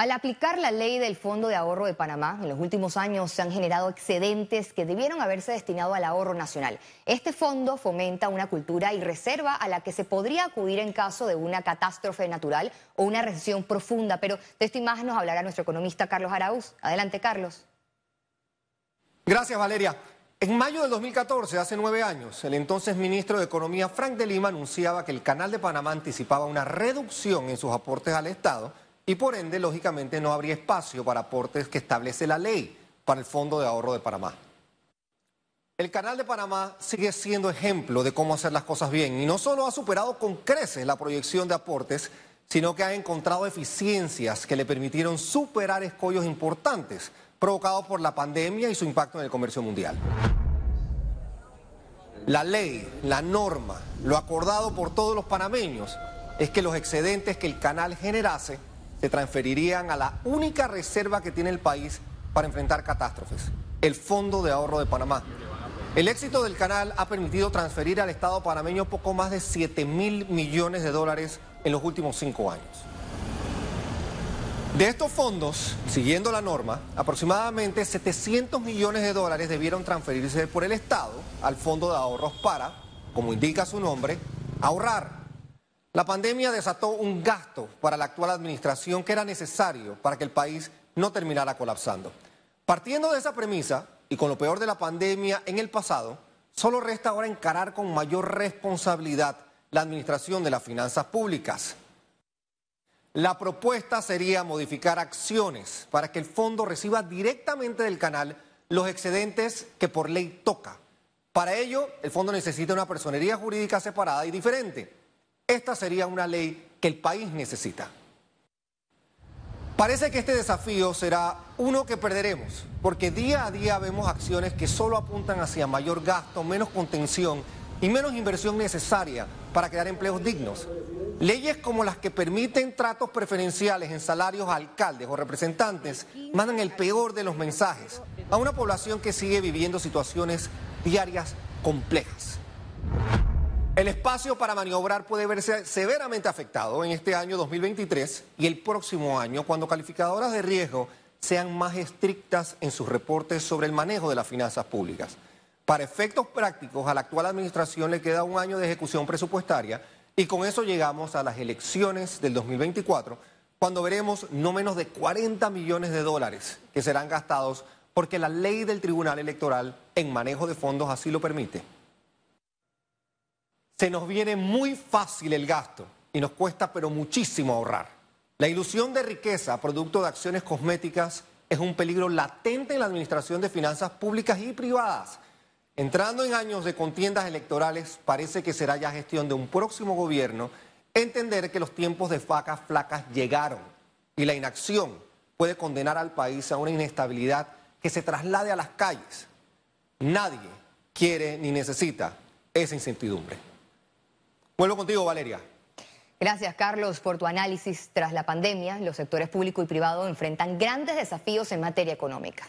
Al aplicar la ley del Fondo de Ahorro de Panamá, en los últimos años se han generado excedentes que debieron haberse destinado al ahorro nacional. Este fondo fomenta una cultura y reserva a la que se podría acudir en caso de una catástrofe natural o una recesión profunda. Pero de esta imagen nos hablará nuestro economista Carlos Arauz. Adelante, Carlos. Gracias, Valeria. En mayo del 2014, hace nueve años, el entonces ministro de Economía, Frank de Lima, anunciaba que el Canal de Panamá anticipaba una reducción en sus aportes al Estado y por ende, lógicamente, no habría espacio para aportes que establece la ley para el Fondo de Ahorro de Panamá. El Canal de Panamá sigue siendo ejemplo de cómo hacer las cosas bien y no solo ha superado con creces la proyección de aportes, sino que ha encontrado eficiencias que le permitieron superar escollos importantes provocados por la pandemia y su impacto en el comercio mundial. La ley, la norma, lo acordado por todos los panameños es que los excedentes que el canal generase se transferirían a la única reserva que tiene el país para enfrentar catástrofes, el Fondo de Ahorro de Panamá. El éxito del canal ha permitido transferir al Estado panameño poco más de 7 mil millones de dólares en los últimos cinco años. De estos fondos, siguiendo la norma, aproximadamente 700 millones de dólares debieron transferirse por el Estado al Fondo de Ahorros para, como indica su nombre, ahorrar la pandemia desató un gasto para la actual administración que era necesario para que el país no terminara colapsando. Partiendo de esa premisa y con lo peor de la pandemia en el pasado, solo resta ahora encarar con mayor responsabilidad la administración de las finanzas públicas. La propuesta sería modificar acciones para que el fondo reciba directamente del canal los excedentes que por ley toca. Para ello, el fondo necesita una personería jurídica separada y diferente esta sería una ley que el país necesita. Parece que este desafío será uno que perderemos, porque día a día vemos acciones que solo apuntan hacia mayor gasto, menos contención y menos inversión necesaria para crear empleos dignos. Leyes como las que permiten tratos preferenciales en salarios a alcaldes o representantes mandan el peor de los mensajes a una población que sigue viviendo situaciones diarias complejas. El espacio para maniobrar puede verse severamente afectado en este año 2023 y el próximo año cuando calificadoras de riesgo sean más estrictas en sus reportes sobre el manejo de las finanzas públicas. Para efectos prácticos, a la actual administración le queda un año de ejecución presupuestaria y con eso llegamos a las elecciones del 2024, cuando veremos no menos de 40 millones de dólares que serán gastados porque la ley del Tribunal Electoral en manejo de fondos así lo permite se nos viene muy fácil el gasto y nos cuesta pero muchísimo ahorrar. La ilusión de riqueza, producto de acciones cosméticas, es un peligro latente en la administración de finanzas públicas y privadas. Entrando en años de contiendas electorales, parece que será ya gestión de un próximo gobierno entender que los tiempos de vacas flacas llegaron y la inacción puede condenar al país a una inestabilidad que se traslade a las calles. Nadie quiere ni necesita esa incertidumbre. Vuelvo contigo, Valeria. Gracias, Carlos, por tu análisis. Tras la pandemia, los sectores público y privado enfrentan grandes desafíos en materia económica.